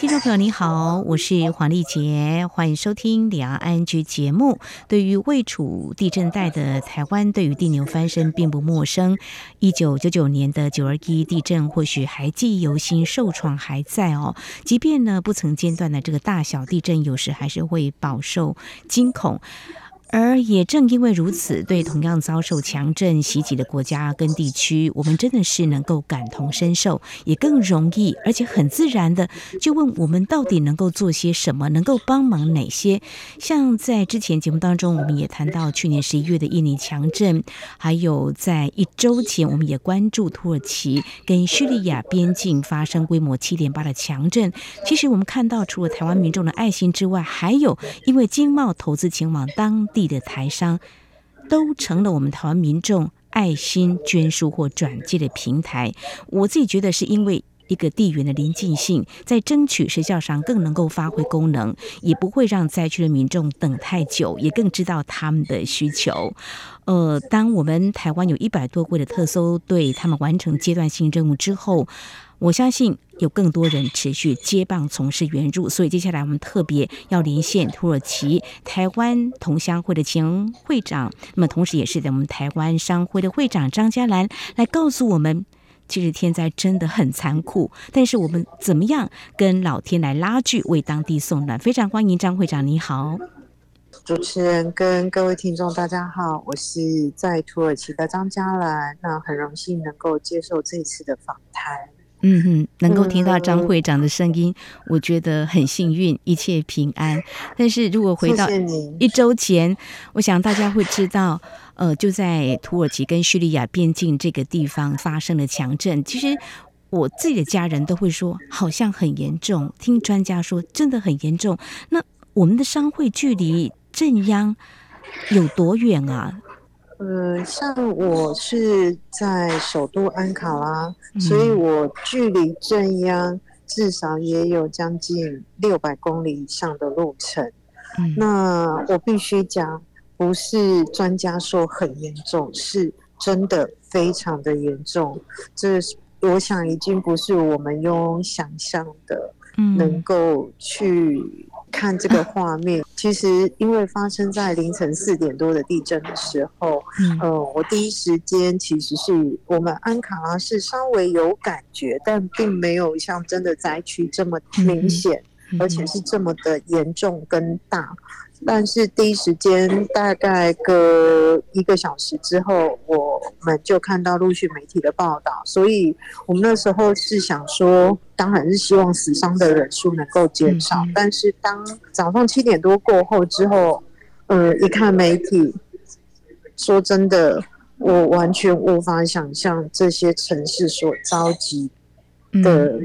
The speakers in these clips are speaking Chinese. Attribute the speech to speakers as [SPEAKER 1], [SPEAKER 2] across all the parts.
[SPEAKER 1] 听众朋友你好，我是黄丽杰，欢迎收听《两岸安居》节目。对于位处地震带的台湾，对于地牛翻身并不陌生。一九九九年的九二一地震，或许还记忆犹新，受创还在哦。即便呢不曾间断的这个大小地震，有时还是会饱受惊恐。而也正因为如此，对同样遭受强震袭击的国家跟地区，我们真的是能够感同身受，也更容易，而且很自然的就问我们到底能够做些什么，能够帮忙哪些？像在之前节目当中，我们也谈到去年十一月的印尼强震，还有在一周前，我们也关注土耳其跟叙利亚边境发生规模七点八的强震。其实我们看到，除了台湾民众的爱心之外，还有因为经贸投资前往当地。地的台商都成了我们台湾民众爱心捐书或转寄的平台。我自己觉得是因为一个地缘的临近性，在争取时效上更能够发挥功能，也不会让灾区的民众等太久，也更知道他们的需求。呃，当我们台湾有一百多位的特搜队，他们完成阶段性任务之后。我相信有更多人持续接棒从事援助，所以接下来我们特别要连线土耳其台湾同乡会的前会长，那么同时也是在我们台湾商会的会长张嘉兰来告诉我们，其实天灾真的很残酷，但是我们怎么样跟老天来拉锯，为当地送暖？非常欢迎张会长，你好，
[SPEAKER 2] 主持人跟各位听众大家好，我是在土耳其的张嘉兰，那很荣幸能够接受这次的访谈。
[SPEAKER 1] 嗯哼，能够听到张会长的声音，嗯，我觉得很幸运，一切平安。但是如果回到一周前，我想大家会知道，呃，就在土耳其跟叙利亚边境这个地方发生了强震。其实我自己的家人都会说，好像很严重。听专家说，真的很严重。那我们的商会距离震央有多远啊？
[SPEAKER 2] 呃，像我是在首都安卡拉，嗯，所以我距离震央至少也有将近六百公里以上的路程。嗯，那我必须讲，不是专家说很严重，是真的非常的严重。这我想已经不是我们用想象的能够去。看这个画面，其实因为发生在凌晨四点多的地震的时候，嗯，呃，我第一时间其实是我们安卡拉是稍微有感觉，但并没有像真的灾区这么明显，而且是这么的严重跟大。但是第一时间，大概隔一个小时之后，我们就看到陆续媒体的报道，所以我们那时候是想说，当然是希望死伤的人数能够减少。但是当早上七点多过后之后，呃，一看媒体，说真的，我完全无法想象这些城市所召集的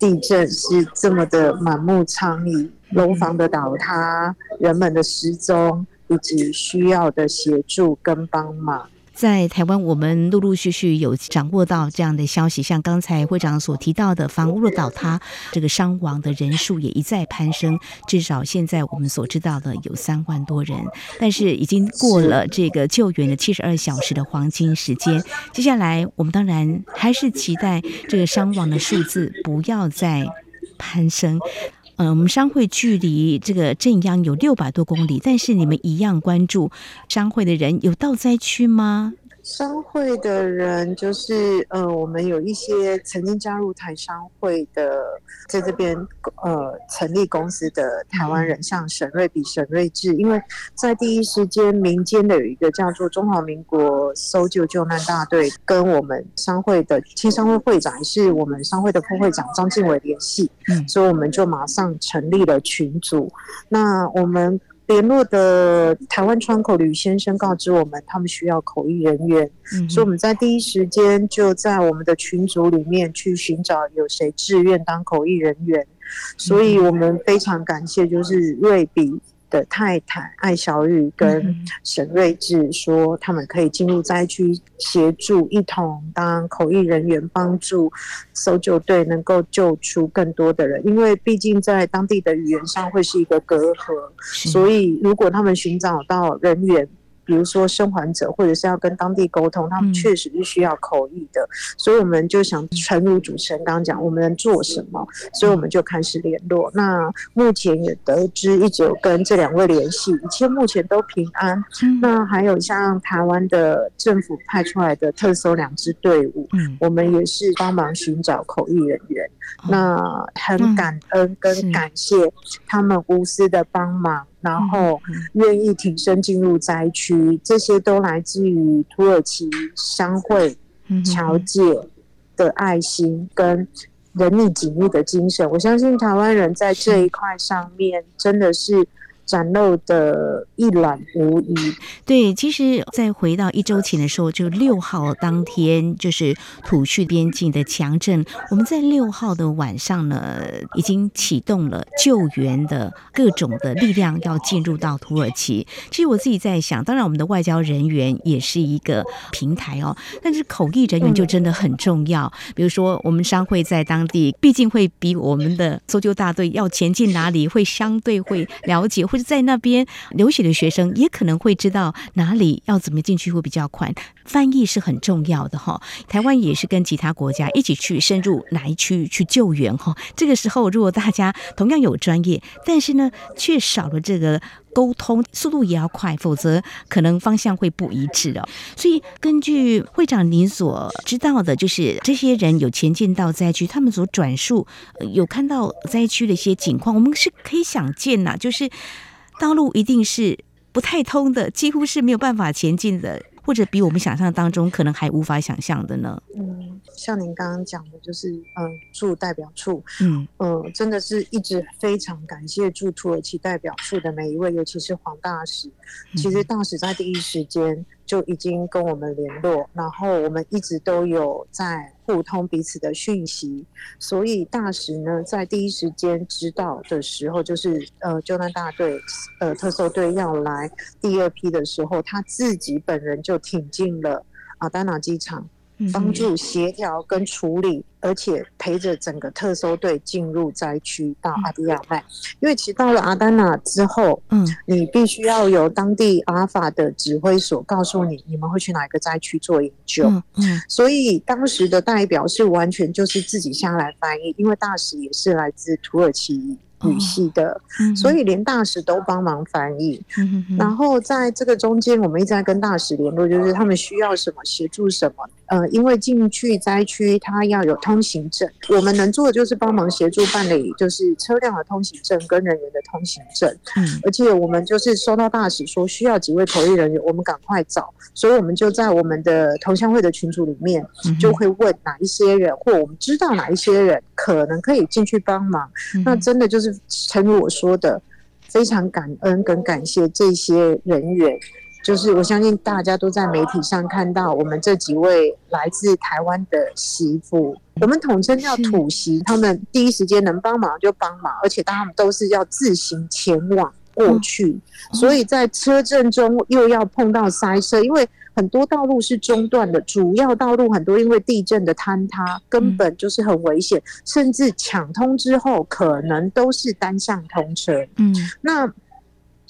[SPEAKER 2] 地震是这么的满目疮痍。楼房的倒塌，人们的失踪，以及需要的协助跟帮忙。
[SPEAKER 1] 在台湾，我们陆陆续续有掌握到这样的消息，像刚才会长所提到的房屋的倒塌，这个伤亡的人数也一再攀升，至少现在我们所知道的有三万多人。但是已经过了这个救援的七十二小时的黄金时间，接下来我们当然还是期待这个伤亡的数字不要再攀升。嗯，我们商会距离这个镇央有六百多公里，但是你们一样关注商会的人有到灾区吗？
[SPEAKER 2] 商会的人就是，呃，我们有一些曾经加入台商会的，在这边呃成立公司的台湾人，像沈瑞比、沈瑞智，因为在第一时间民间的有一个叫做中华民国搜救救难大队，跟我们商会的青商会会长，也是我们商会的副会长张敬伟联系，所以我们就马上成立了群组。那我们。联络的台湾窗口吕先生告知我们，他们需要口译人员，嗯，所以我们在第一时间就在我们的群组里面去寻找有谁志愿当口译人员，所以我们非常感谢，就是瑞比的太太艾小雨跟沈瑞智说，他们可以进入灾区协助，一同当口译人员，帮助搜救队能够救出更多的人。因为毕竟在当地的语言上会是一个隔阂，所以如果他们寻找到人员。比如说生还者，或者是要跟当地沟通，他们确实是需要口译的，嗯、所以我们就想，诚如主持人刚刚讲，我们能做什么？所以我们就开始联络。那目前也得知，一直有跟这两位联系，一切目前都平安。嗯、那还有像台湾的政府派出来的特搜两支队伍，嗯、我们也是帮忙寻找口译人员。嗯、那很感恩跟感谢他们无私的帮忙。然后愿意挺身进入灾区，这些都来自于土耳其商会侨界的爱心跟人力紧密的精神。我相信台湾人在这一块上面真的是。展露的一览无遗。
[SPEAKER 1] 对，其实再回到一周前的时候，就六号当天，就是土叙边境的强震。我们在六号的晚上呢，已经启动了救援的各种的力量，要进入到土耳其。其实我自己在想，当然我们的外交人员也是一个平台哦，但是口译人员就真的很重要。嗯、比如说，我们商会在当地，毕竟会比我们的搜救大队要前进哪里，会相对会了解，在那边留学的学生也可能会知道哪里要怎么进去会比较快，翻译是很重要的哈。台湾也是跟其他国家一起去深入来区去救援哈。这个时候如果大家同样有专业，但是呢却少了这个沟通，速度也要快，否则可能方向会不一致哦。所以根据会长您所知道的，就是这些人有前进到灾区，他们所转述有看到灾区的一些情况，我们是可以想见呐，就是。道路一定是不太通的，几乎是没有办法前进的，或者比我们想象当中可能还无法想象的呢。
[SPEAKER 2] 嗯，像您刚刚讲的，就是嗯，驻代表处，嗯呃，真的是一直非常感谢驻土耳其代表处的每一位，尤其是黄大使。其实大使在第一时间就已经跟我们联络，然后我们一直都有在。互通彼此的讯息，所以大使呢，在第一时间知道的时候，就是呃，救难大队呃特搜队要来第二批的时候，他自己本人就挺进了阿丹纳机场。帮助协调跟处理，而且陪着整个特搜队进入灾区到阿迪亚麦。因为其实到了阿丹纳之后，嗯，你必须要由当地阿法的指挥所告诉你，你们会去哪一个灾区做营救。嗯，所以当时的代表是完全就是自己下来翻译，因为大使也是来自土耳其。语系的，所以连大使都帮忙翻译。然后在这个中间，我们一直在跟大使联络，就是他们需要什么协助什么。呃，因为进去灾区，他要有通行证，我们能做的就是帮忙协助办理，就是车辆的通行证跟人员的通行证。嗯，而且我们就是收到大使说需要几位口译人员，我们赶快找，所以我们就在我们的同乡会的群组里面，就会问哪一些人，或我们知道哪一些人可能可以进去帮忙。那真的就是。诚如我说的，非常感恩跟感谢这些人员，就是我相信大家都在媒体上看到我们这几位来自台湾的媳妇，我们统称叫土媳，他们第一时间能帮忙就帮忙，而且他们都是要自行前往过去，所以在车阵中又要碰到塞车，因为。很多道路是中断的，主要道路很多因为地震的坍塌，根本就是很危险，甚至抢通之后可能都是单向通车。嗯，那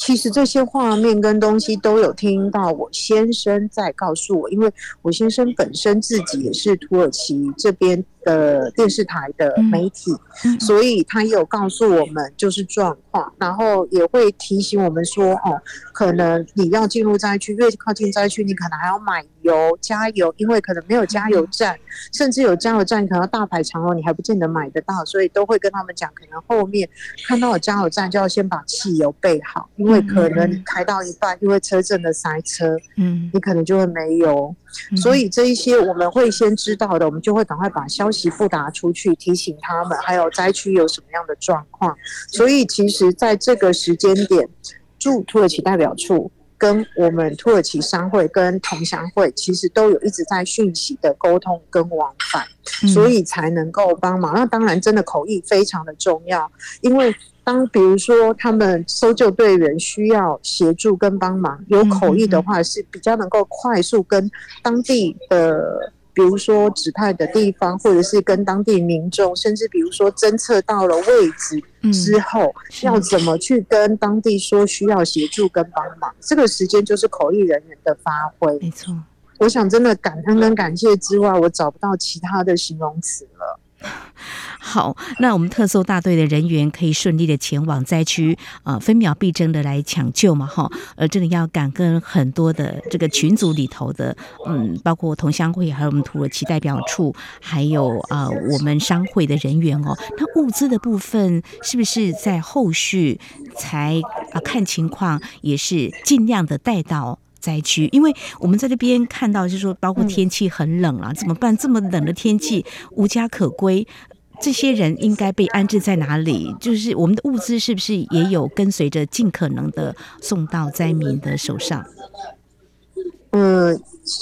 [SPEAKER 2] 其实这些画面跟东西都有听到，我先生在告诉我，因为我先生本身自己也是土耳其这边。的电视台的媒体，所以他有告诉我们就是状况，然后也会提醒我们说，哦，可能你要进入灾区，越靠近灾区，你可能还要买油加油，因为可能没有加油站，甚至有加油站可能要大排长龙，你还不见得买得到，所以都会跟他们讲，可能后面看到有加油站就要先把汽油备好，因为可能你开到一半，因为车阵的塞车，嗯，你可能就会没油，所以这一些我们会先知道的，我们就会赶快把消息不达出去，提醒他们，还有灾区有什么样的状况。所以，其实在这个时间点，驻土耳其代表处跟我们土耳其商会跟同乡会，其实都有一直在讯息的沟通跟往返，所以才能够帮忙。那当然，真的口译非常的重要，因为当比如说他们搜救队员需要协助跟帮忙，有口译的话是比较能够快速跟当地的。比如说指派的地方，或者是跟当地民众，甚至比如说侦测到了位置之后，嗯、要怎么去跟当地说需要协助跟帮忙，这个时间就是口译人员的发挥。
[SPEAKER 1] 没错，
[SPEAKER 2] 我想真的感恩跟感谢之外，我找不到其他的形容词了。
[SPEAKER 1] 好，那我们特搜大队的人员可以顺利的前往灾区，呃，分秒必争的来抢救嘛，哈，呃，这个要感恩很多的这个群组里头的，嗯，包括同乡会，还有我们土耳其代表处，还有啊、呃，我们商会的人员哦。那物资的部分是不是在后续才啊、看情况，也是尽量的带到灾区？因为我们在这边看到，就是说，包括天气很冷啊，怎么办？这么冷的天气，无家可归。这些人应该被安置在哪里？就是我们的物资是不是也有跟随着尽可能的送到灾民的手上？
[SPEAKER 2] 嗯，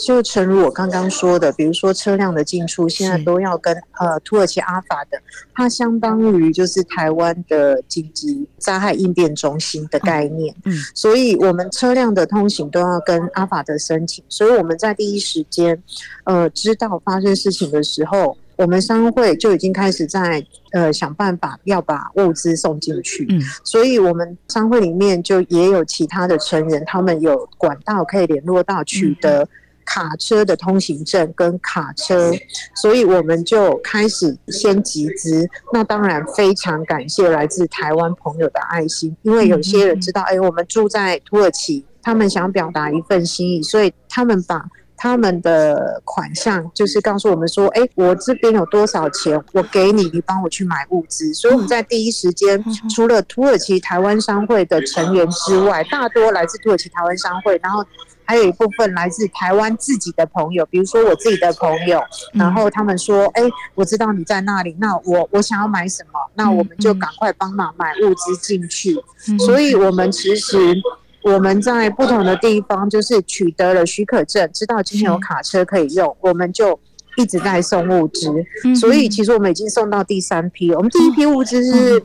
[SPEAKER 2] 就诚如我刚刚说的，比如说车辆的进出，现在都要跟呃土耳其阿法的，它相当于就是台湾的紧急灾害应变中心的概念。嗯，所以我们车辆的通行都要跟阿法的申请，所以我们在第一时间呃知道发生事情的时候。我们商会就已经开始在呃想办法要把物资送进去，嗯，所以我们商会里面就也有其他的成员，他们有管道可以联络到取得卡车的通行证跟卡车，所以我们就开始先集资。那当然非常感谢来自台湾朋友的爱心，因为有些人知道，哎，我们住在土耳其，他们想表达一份心意，所以他们把。他们的款项就是告诉我们说：“哎，我这边有多少钱，我给你，你帮我去买物资。”所以我们在第一时间，除了土耳其台湾商会的成员之外，大多来自土耳其台湾商会，然后还有一部分来自台湾自己的朋友，比如说我自己的朋友，然后他们说：“哎，我知道你在那里，那我我想要买什么，那我们就赶快帮忙买物资进去。”所以，我们其实。我们在不同的地方，就是取得了许可证，知道今天有卡车可以用，我们就一直在送物资。所以其实我们已经送到第三批了。我们第一批物资是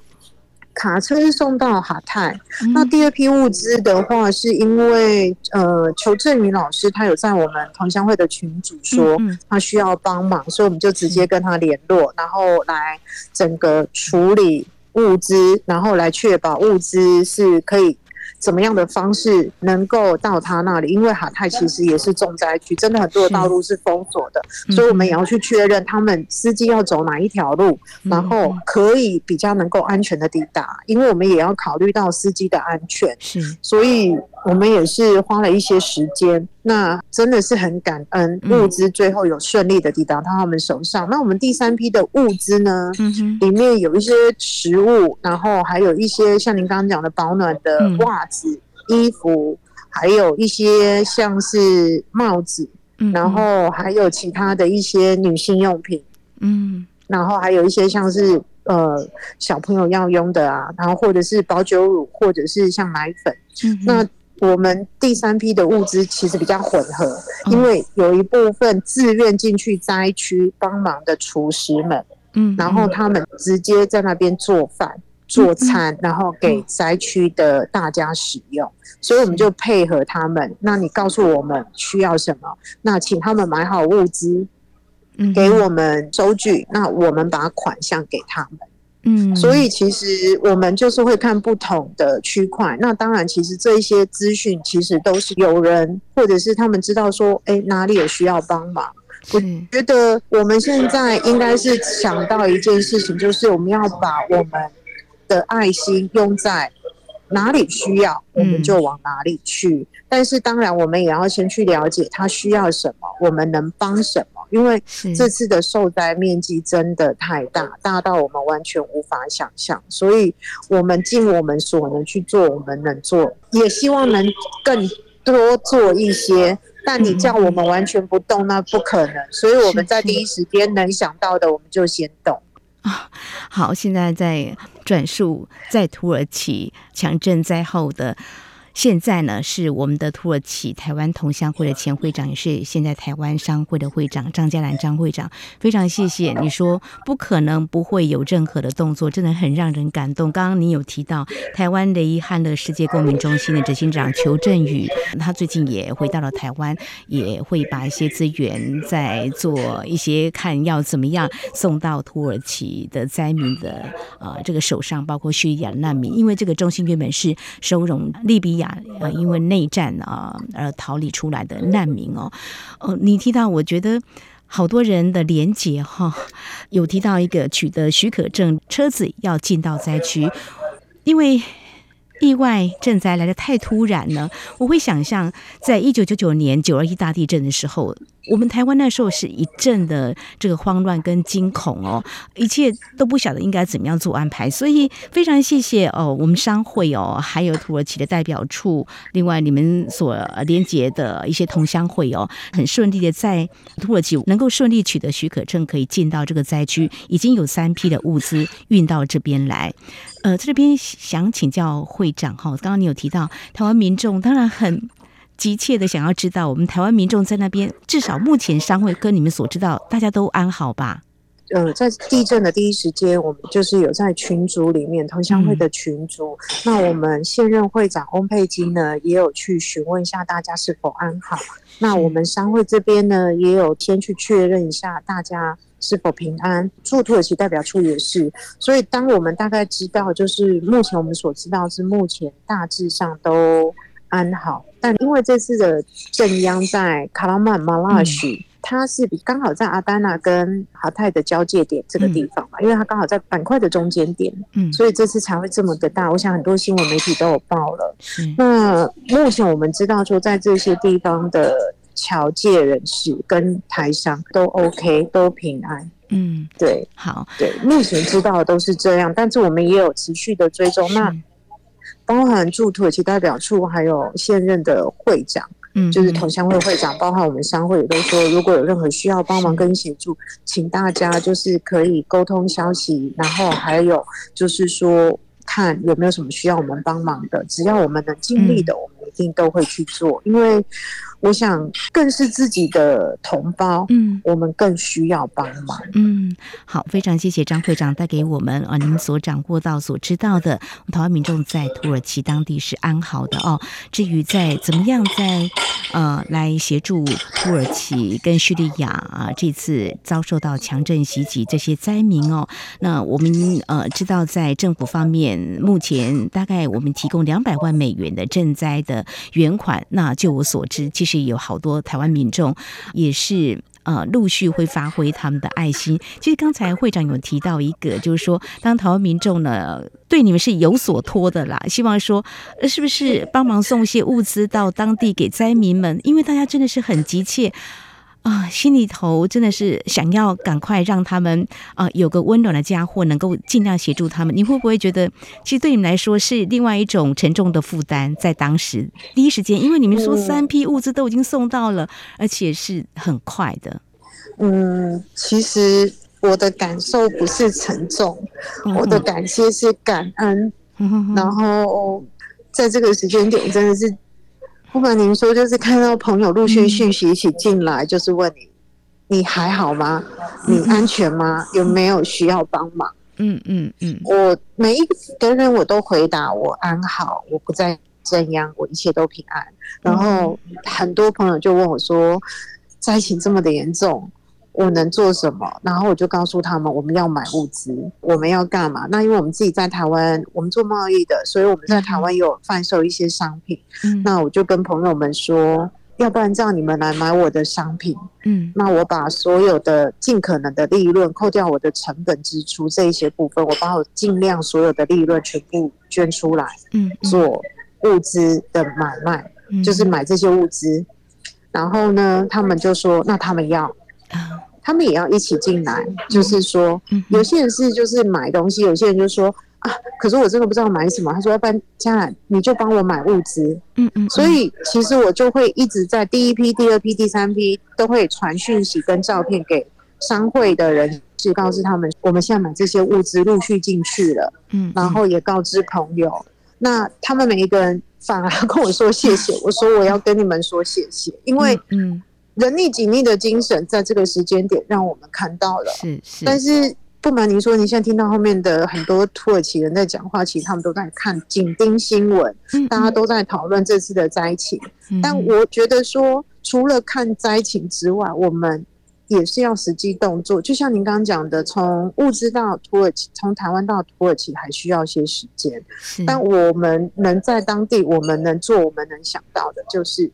[SPEAKER 2] 卡车是送到哈泰，那第二批物资的话，是因为呃裘振宇老师他有在我们同乡会的群组说他需要帮忙，所以我们就直接跟他联络，然后来整个处理物资，然后来确保物资是可以。怎么样的方式能够到他那里？因为哈泰其实也是重灾区，真的很多的道路是封锁的，所以我们也要去确认他们司机要走哪一条路，然后可以比较能够安全的抵达。因为我们也要考虑到司机的安全，是，所以。我们也是花了一些时间，那真的是很感恩，物资最后有顺利的抵达到他们手上。那我们第三批的物资呢，里面有一些食物，然后还有一些像您刚刚讲的保暖的袜子、衣服，还有一些像是帽子，然后还有其他的一些女性用品，嗯，然后还有一些像是呃小朋友要用的啊，然后或者是保酒乳，或者是像奶粉，那。我们第三批的物资其实比较混合，因为有一部分自愿进去灾区帮忙的厨师们，嗯，然后他们直接在那边做饭、做餐，然后给灾区的大家使用，所以我们就配合他们。那你告诉我们需要什么，那请他们买好物资，给我们收据，那我们把款项给他们。嗯，所以其实我们就是会看不同的区块。那当然，其实这一些资讯其实都是有人或者是他们知道说，哎，哪里有需要帮忙。我觉得我们现在应该是想到一件事情，就是我们要把我们的爱心用在哪里需要，我们就往哪里去。但是当然，我们也要先去了解他需要什么，我们能帮什么。因为这次的受灾面积真的太大，大到我们完全无法想象，所以我们尽我们所能去做我们能做，也希望能更多做一些。但你叫我们完全不动，那不可能。所以我们在第一时间能想到的，我们就先动。
[SPEAKER 1] 啊，好，现在在转述在土耳其强震灾后的。现在呢，是我们的土耳其台湾同乡会的前会长，也是现在台湾商会的会长张嘉兰张会长，非常谢谢你说不可能不会有任何的动作，真的很让人感动。刚刚你有提到台湾的遗憾的世界公民中心的执行长裘振宇，他最近也回到了台湾，也会把一些资源在做一些看要怎么样送到土耳其的灾民的呃这个手上，包括叙利亚难民，因为这个中心原本是收容利比亚。啊，因为内战啊而逃离出来的难民哦，哦，你提到，我觉得好多人的连结哈，有提到一个取得许可证，车子要进到灾区，因为。意外震灾来的太突然了，我会想象，在一九九九年九二一大地震的时候，我们台湾那时候是一阵的这个慌乱跟惊恐哦，一切都不晓得应该怎么样做安排，所以非常谢谢哦，我们商会哦，还有土耳其的代表处，另外你们所连接的一些同乡会哦，很顺利的在土耳其能够顺利取得许可证，可以进到这个灾区，已经有三批的物资运到这边来。呃，这边想请教会长哈，刚刚你有提到台湾民众当然很急切的想要知道，我们台湾民众在那边至少目前商会跟你们所知道，大家都安好吧？
[SPEAKER 2] 呃，在地震的第一时间，我们就是有在群组里面同乡会的群组，嗯、那我们现任会长翁佩金呢，也有去询问一下大家是否安好。那我们商会这边呢，也有先去确认一下大家。是否平安？驻土耳其代表处也是，所以当我们大概知道，就是目前我们所知道是目前大致上都安好，但因为这次的镇央在卡拉曼马拉许，嗯、它是比刚好在阿丹纳跟哈泰的交界点这个地方嘛，嗯、因为它刚好在板块的中间点，嗯，所以这次才会这么的大。我想很多新闻媒体都有报了。嗯、那目前我们知道说，在这些地方的。侨界人士跟台商都 OK，都平安。嗯，对，
[SPEAKER 1] 好，
[SPEAKER 2] 对，目前知道的都是这样，但是我们也有持续的追踪。那包含驻土耳其代表处，还有现任的会长，嗯，就是同乡会会长，包含我们商会也都说，如果有任何需要帮忙跟协助，请大家就是可以沟通消息，然后还有就是说看有没有什么需要我们帮忙的，只要我们能尽力的，嗯、我们一定都会去做，因为。我想更是自己的同胞，嗯，我们更需要帮忙，
[SPEAKER 1] 嗯，好，非常谢谢张会长带给我们啊，您所掌握到、所知道的，台湾民众在土耳其当地是安好的哦。至于在怎么样在呃来协助土耳其跟叙利亚啊这次遭受到强震袭击这些灾民哦，那我们呃知道在政府方面，目前大概我们提供两百万美元的赈灾的援款，那就我所知，其实。实有好多台湾民众也是呃陆续会发挥他们的爱心。其实刚才会长有提到一个，就是说当台湾民众呢对你们是有所托的啦，希望说是不是帮忙送些物资到当地给灾民们，因为大家真的是很急切。啊，心里头真的是想要赶快让他们啊有个温暖的家，或能够尽量协助他们。你会不会觉得，其实对你们来说是另外一种沉重的负担？在当时第一时间，因为你们说三批物资都已经送到了，而且是很快的。
[SPEAKER 2] 嗯，其实我的感受不是沉重，我的感谢是感恩。嗯、然后在这个时间点，真的是。不瞒您说，就是看到朋友陆续讯息一起进来，就是问你，你还好吗？你安全吗？有没有需要帮忙？嗯嗯嗯，我每一个人我都回答我安好，我不在震央，我一切都平安。然后很多朋友就问我说，灾情这么的严重。我能做什么？然后我就告诉他们，我们要买物资，我们要干嘛？那因为我们自己在台湾，我们做贸易的，所以我们在台湾有贩售一些商品。嗯，那我就跟朋友们说，要不然这样你们来买我的商品。嗯，那我把所有的尽可能的利润扣掉我的成本支出这一些部分，我把我尽量所有的利润全部捐出来。嗯，做物资的买卖，嗯，就是买这些物资。然后呢，他们就说，那他们要。他们也要一起进来，就是说，有些人是就是买东西，有些人就说啊，可是我真的不知道买什么。他说，要不然将来你就帮我买物资。嗯嗯。所以其实我就会一直在第一批、第二批、第三批都会传讯息跟照片给商会的人，去告诉他们我们现在买这些物资陆续进去了。嗯。然后也告知朋友，那他们每一个人反而跟我说谢谢。我说我要跟你们说谢谢，因为嗯，人力紧密的精神在这个时间点让我们看到了。是是，但是。不瞒您说，您现在听到后面的很多土耳其人在讲话，其实他们都在看紧盯新闻，大家都在讨论这次的灾情。但我觉得说，除了看灾情之外，我们也是要实际动作。就像您刚刚讲的，从物资到土耳其，从台湾到土耳其还需要些时间。但我们能在当地，我们能做，我们能想到的就是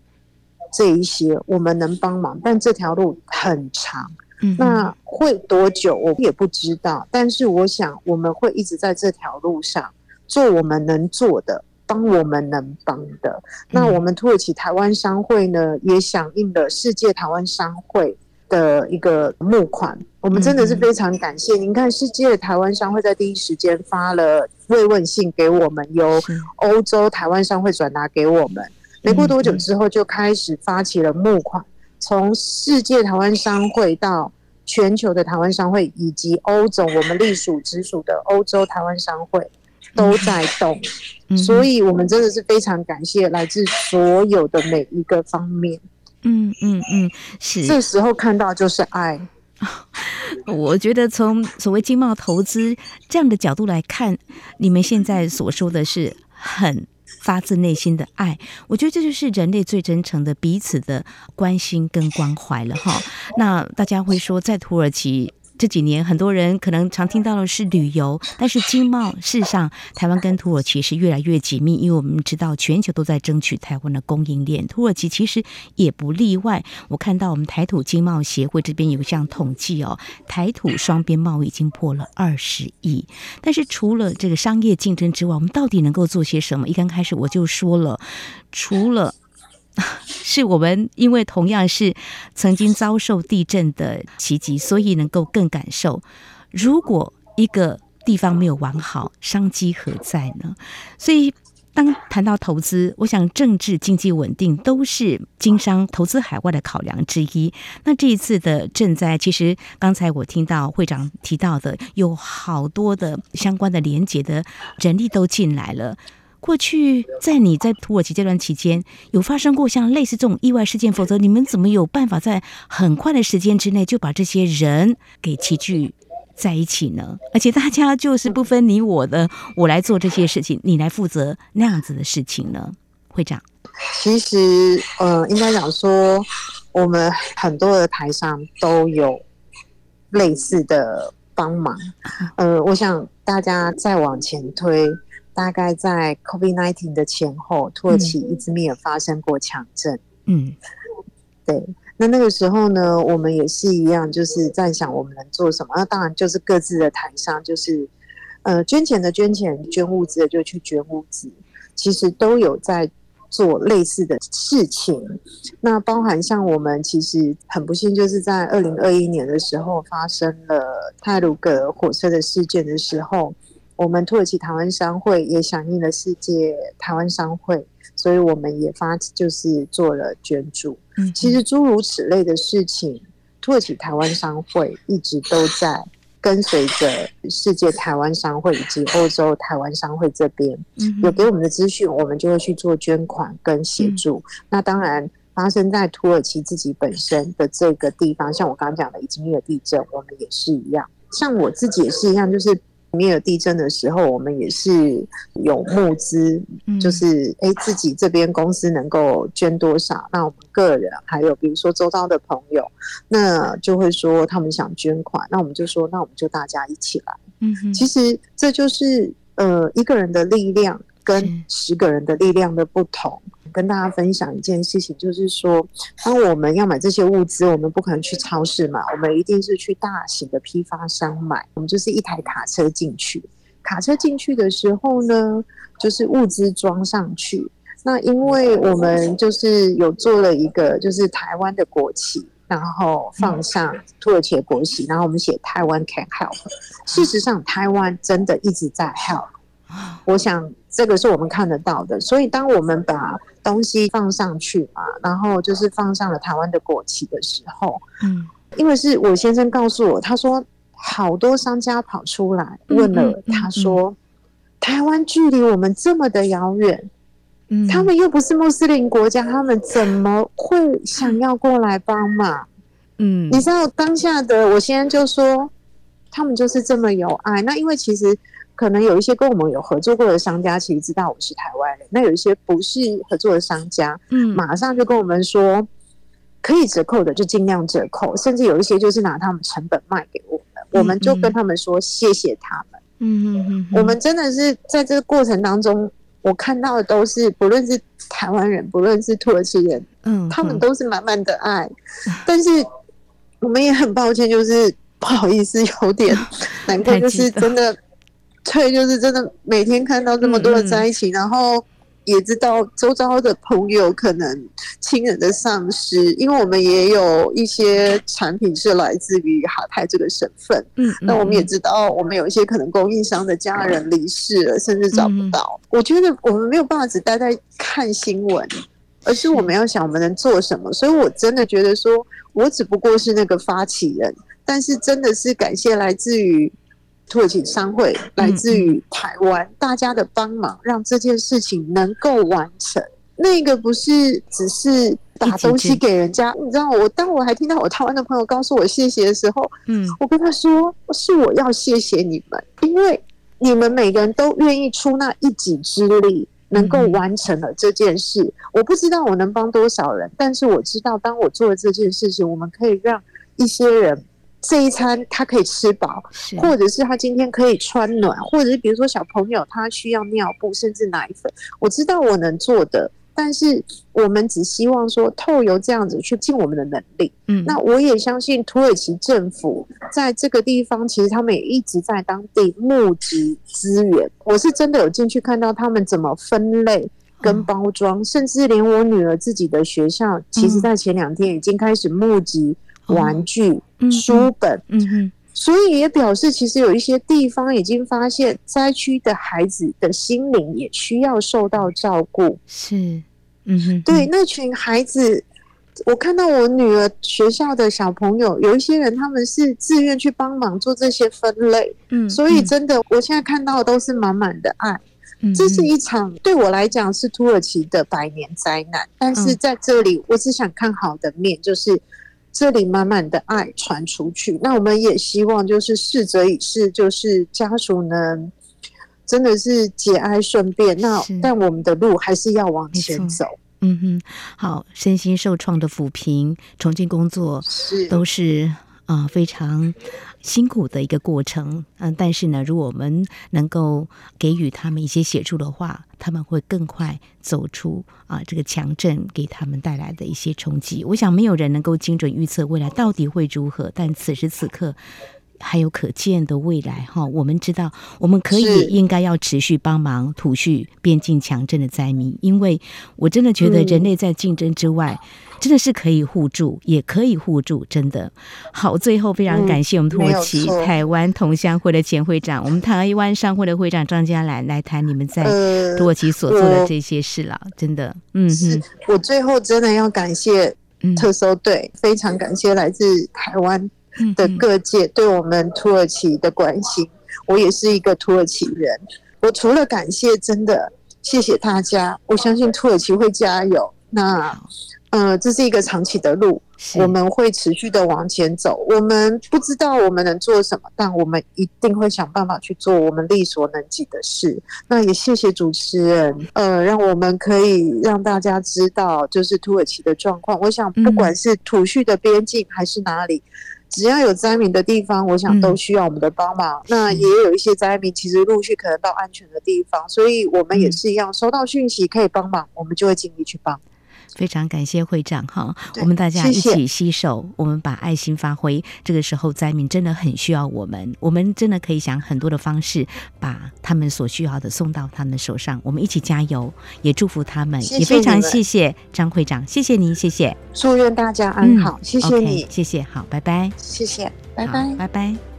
[SPEAKER 2] 这一些，我们能帮忙。但这条路很长。那会多久，我也不知道。但是我想，我们会一直在这条路上做我们能做的，帮我们能帮的。那我们土耳其台湾商会呢，也响应了世界台湾商会的一个募款。我们真的是非常感谢。您看，世界台湾商会在第一时间发了慰问信给我们，由欧洲台湾商会转达给我们。没过多久之后，就开始发起了募款。从世界台湾商会到全球的台湾商会，以及欧总，我们隶属直属的欧洲台湾商会都在动，所以我们真的是非常感谢来自所有的每一个方面。
[SPEAKER 1] 嗯嗯嗯，是。
[SPEAKER 2] 这时候看到就是爱。
[SPEAKER 1] 我觉得从所谓经贸投资这样的角度来看，你们现在所说的是很。发自内心的爱，我觉得这就是人类最真诚的彼此的关心跟关怀了哈。那大家会说，在土耳其。这几年，很多人可能常听到的是旅游，但是经贸事实上，台湾跟土耳其是越来越紧密，因为我们知道全球都在争取台湾的供应链，土耳其其实也不例外。我看到我们台土经贸协会这边有一项统计哦，台土双边贸易已经破了二十亿。但是除了这个商业竞争之外，我们到底能够做些什么？一刚开始我就说了，除了。是我们因为同样是曾经遭受地震的袭击，所以能够更感受，如果一个地方没有完好，商机何在呢？所以当谈到投资，我想政治、经济稳定都是经商投资海外的考量之一。那这一次的赈灾，其实刚才我听到会长提到的，有好多的相关的连结的人力都进来了。过去在你在土耳其这段期间，有发生过像类似这种意外事件，否则你们怎么有办法在很快的时间之内就把这些人给齐聚在一起呢？而且大家就是不分你我的，我来做这些事情，你来负责那样子的事情呢？会长，
[SPEAKER 2] 其实呃，应该讲说，我们很多的台商都有类似的帮忙。呃，我想大家再往前推。大概在 COVID-19 的前后，土耳其伊兹密尔发生过强震。嗯，对。那那个时候呢，我们也是一样，就是在想我们能做什么。那当然就是各自的台商，就是呃捐钱的捐钱，捐物资的就去捐物资。其实都有在做类似的事情。那包含像我们其实很不幸，就是在二零二一年的时候发生了泰鲁格火车的事件的时候。我们土耳其台湾商会也响应了世界台湾商会，所以我们也发就是做了捐助。嗯，其实诸如此类的事情，土耳其台湾商会一直都在跟随着世界台湾商会以及欧洲台湾商会这边有给我们的资讯，我们就会去做捐款跟协助。那当然发生在土耳其自己本身的这个地方，像我刚刚讲的伊兹密尔地震，我们也是一样。像我自己也是一样，就是。没有地震的时候，我们也是有募资，就是哎，自己这边公司能够捐多少，那我们个人还有比如说周遭的朋友，那就会说他们想捐款，那我们就说，那我们就大家一起来。嗯，其实这就是呃一个人的力量跟十个人的力量的不同。跟大家分享一件事情，就是说，当我们要买这些物资，我们不可能去超市买，我们一定是去大型的批发商买。我们就是一台卡车进去，卡车进去的时候呢，就是物资装上去。那因为我们就是有做了一个，就是台湾的国旗，然后放上土耳其的国旗，然后我们写台湾 can help。事实上，台湾真的一直在 help。我想。这个是我们看得到的，所以当我们把东西放上去嘛，然后就是放上了台湾的国旗的时候，嗯，因为是我先生告诉我，他说好多商家跑出来问了，他说台湾距离我们这么的遥远，嗯，他们又不是穆斯林国家，他们怎么会想要过来帮忙？嗯，你知道当下的我先生就说，他们就是这么有爱。那因为其实可能有一些跟我们有合作过的商家，其实知道我是台湾人。那有一些不是合作的商家，嗯，马上就跟我们说，可以折扣的就尽量折扣，甚至有一些就是拿他们成本卖给我们。我们就跟他们说谢谢他们。嗯嗯嗯，我们真的是在这个过程当中，我看到的都是不论是台湾人，不论是土耳其人，嗯，他们都是满满的爱，但是。我们也很抱歉，就是不好意思，有点 难过，就是真的，对，就是真的，每天看到这么多的在一起，嗯嗯，然后也知道周遭的朋友可能亲人的丧失，因为我们也有一些产品是来自于哈泰这个省份，嗯，嗯，那我们也知道，我们有一些可能供应商的家人离世了，甚至找不到。我觉得我们没有办法只待在看新闻。而是我们要想我们能做什么，所以我真的觉得说，我只不过是那个发起人，但是真的是感谢来自于土耳其商会，来自于台湾大家的帮忙，让这件事情能够完成。那个不是只是打东西给人家，你知道，我当我还听到我台湾的朋友告诉我谢谢的时候，嗯，我跟他说，是我要谢谢你们，因为你们每个人都愿意出那一己之力。能够完成了这件事，嗯，我不知道我能帮多少人，但是我知道，当我做了这件事情，我们可以让一些人这一餐他可以吃饱，或者是他今天可以穿暖，或者是比如说小朋友他需要尿布，甚至奶粉，我知道我能做的。但是我们只希望说，透由这样子去尽我们的能力。嗯，那我也相信土耳其政府在这个地方，其实他们也一直在当地募集资源。我是真的有进去看到他们怎么分类跟包装，甚至连我女儿自己的学校，其实在前两天已经开始募集玩具、书本。嗯嗯，所以也表示，其实有一些地方已经发现灾区的孩子的心灵也需要受到照顾。是。嗯哼，对，那群孩子，我看到我女儿学校的小朋友，有一些人他们是自愿去帮忙做这些分类，嗯，所以真的，我现在看到的都是满满的爱，嗯，这是一场对我来讲是土耳其的百年灾难，但是在这里，我只想看好的面，就是这里满满的爱传出去。那我们也希望就是逝者已逝，就是家属能。真的是节哀顺变，那但我们的路还是要往前走。
[SPEAKER 1] 嗯哼，好，身心受创的抚平、重新工作是都是啊、非常辛苦的一个过程。嗯，但是呢，如果我们能够给予他们一些协助的话，他们会更快走出啊、这个强震给他们带来的一些冲击。我想没有人能够精准预测未来到底会如何，但此时此刻。还有可见的未来哈，我们知道我们可以应该要持续帮忙土叙边境强震的灾民，因为我真的觉得人类在竞争之外，真的是可以互助，也可以互助，真的好。最后非常感谢我们土耳其台湾同乡会的前会长，我们台湾商会的会长张嘉兰来谈你们在土耳其所做的这些事了，真的，嗯，
[SPEAKER 2] 哼我最后真的要感谢特搜队，非常感谢来自台湾。的各界对我们土耳其的关心，我也是一个土耳其人。我除了感谢，真的谢谢大家。我相信土耳其会加油。那，呃，这是一个长期的路，我们会持续的往前走。我们不知道我们能做什么，但我们一定会想办法去做我们力所能及的事。那也谢谢主持人，呃，让我们可以让大家知道，就是土耳其的状况。我想，不管是土叙的边境还是哪里。只要有灾民的地方，我想都需要我们的帮忙。嗯、那也有一些灾民，其实陆续可能到安全的地方，所以我们也是一样，收到讯息可以帮忙，我们就会尽力去帮。
[SPEAKER 1] 非常感谢会长哈，我们大家一起携手，我们把爱心发挥。这个时候灾民真的很需要我们，我们真的可以想很多的方式，把他们所需要的送到他们手上。我们一起加油，也祝福他们，谢谢也非常谢谢张会长，谢谢您，谢谢，
[SPEAKER 2] 祝愿大家安好，嗯、谢谢你
[SPEAKER 1] ，okay, 谢谢，好，拜拜，
[SPEAKER 2] 谢谢，拜拜，
[SPEAKER 1] 拜拜。